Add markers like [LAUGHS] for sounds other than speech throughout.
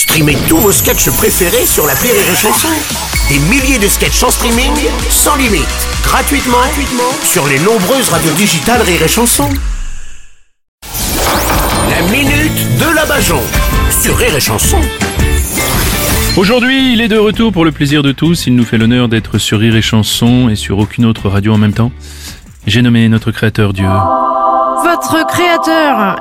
Streamez tous vos sketchs préférés sur la Rire et Chanson. Des milliers de sketchs en streaming, sans limite, gratuitement, gratuitement sur les nombreuses radios digitales Rire et Chanson. La minute de la Bajon sur Rire et Chanson. Aujourd'hui, il est de retour pour le plaisir de tous. Il nous fait l'honneur d'être sur Rire et Chanson et sur aucune autre radio en même temps. J'ai nommé notre créateur Dieu. Votre créateur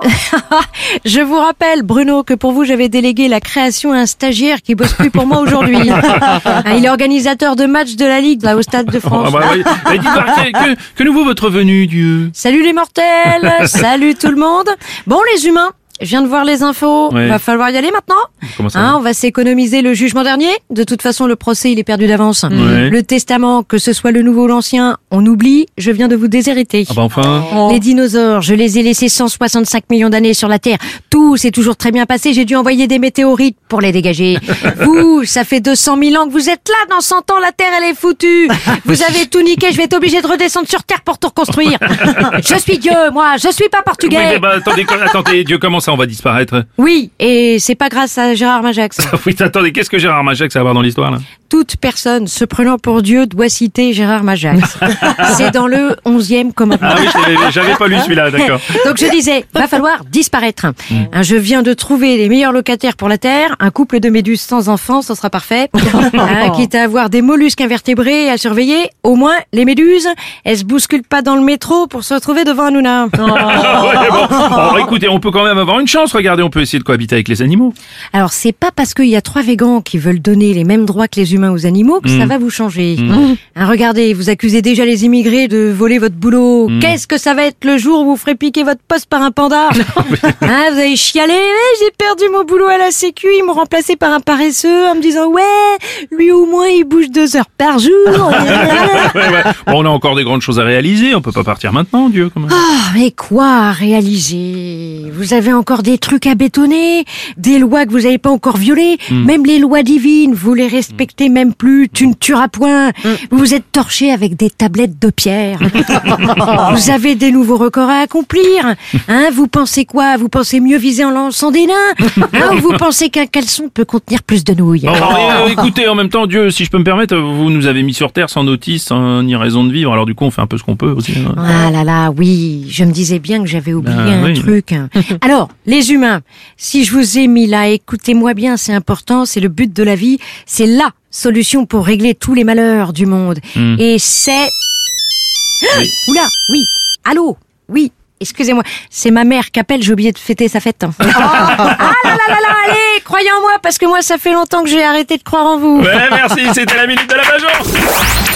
[LAUGHS] Je vous rappelle, Bruno, que pour vous, j'avais délégué la création à un stagiaire qui bosse plus pour moi aujourd'hui. Ah, [LAUGHS] Il est organisateur de matchs de la Ligue, là, au Stade de France. Ah bah oui. Dites que, que, que nouveau votre venue, Dieu? Salut les mortels [LAUGHS] Salut tout le monde Bon, les humains je viens de voir les infos. Ouais. Va falloir y aller maintenant. Comment ça Hein, on va s'économiser le jugement dernier. De toute façon, le procès, il est perdu d'avance. Ouais. Le testament, que ce soit le nouveau ou l'ancien, on oublie. Je viens de vous déshériter. Ah bah enfin Les dinosaures, je les ai laissés 165 millions d'années sur la Terre. Tout s'est toujours très bien passé. J'ai dû envoyer des météorites pour les dégager. [LAUGHS] vous, ça fait 200 000 ans que vous êtes là. Dans 100 ans, la Terre, elle est foutue. [LAUGHS] Vous avez tout niqué. Je vais être obligé de redescendre sur Terre pour tout reconstruire. [LAUGHS] je suis Dieu, moi. Je suis pas Oui, portugais. mais bah, attendez, attendez, Dieu, comment ça on va disparaître Oui, et c'est pas grâce à Gérard Majax. [LAUGHS] Oui, attendez, qu'est-ce que Gérard Majax a à voir dans l'histoire, là? Toute personne se prenant pour Dieu doit citer Gérard Majax. [LAUGHS] c'est dans le 11e commandement. Ah oui, j'avais- pas lu celui-là, d'accord. [LAUGHS] Donc je disais, va falloir disparaître. Mm. Hein, Je viens de trouver les meilleurs locataires pour la Terre, un couple de méduses sans enfants, ça sera parfait. Hein, quitte à avoir des mollusques invertébrés à surveiller, au moins les méduses, elles se bousculent pas dans le métro pour se retrouver devant un Hanouna. Ah ouais, bon. Oh, écoutez, on peut quand même avoir une chance, regardez, on peut essayer de cohabiter avec les animaux. Alors c'est pas parce qu'il y a trois végans qui veulent donner les mêmes droits que les humains aux animaux que ça va vous changer. Hein, regardez, vous accusez déjà les immigrés de voler votre boulot. Qu'est-ce que ça va être le jour où vous ferez piquer votre poste par un panda [LAUGHS] Hein, Vous allez chialer, Eh, j'ai perdu mon boulot à la sécu, ils m'ont remplacé par un paresseux en me disant ouais, lui au moins il bouge deux heures par jour. [LAUGHS] Ouais, ouais. Bon, on a encore des grandes choses à réaliser, on peut pas partir maintenant, Dieu, quand même. Ah, mais quoi à réaliser? Vous avez encore des trucs à bétonner, des lois que vous n'avez pas encore violées, même les lois divines, vous les respectez même plus, tu ne tueras point. Vous vous êtes torché avec des tablettes de pierre. [LAUGHS] vous avez des nouveaux records à accomplir. Hein, vous pensez quoi? Vous pensez mieux viser en lançant des nains? Hein, ou Vous pensez qu'un caleçon peut contenir plus de nouilles? Bon, [LAUGHS] euh, écoutez, en même temps, Dieu, si je peux me permettre, vous nous avez mis sur Terre sans notice, sans ni raison de vivre, alors du coup, on fait un peu ce qu'on peut aussi. hein. Ah là là, oui, je me disais bien que j'avais oublié Ah, un oui. truc. [LAUGHS] Alors, les humains, si je vous ai mis là, écoutez-moi bien, c'est important, c'est le but de la vie, c'est la solution pour régler tous les malheurs du monde. Hmm. Et c'est... Oui. [GASPS] Oula, oui, allô, oui. Excusez-moi, c'est ma mère qui appelle, j'ai oublié de fêter sa fête. [LAUGHS] ah là là là là, allez, croyez en moi, parce que moi, ça fait longtemps que j'ai arrêté de croire en vous. Ouais, merci, c'était la minute de la Bajon [LAUGHS]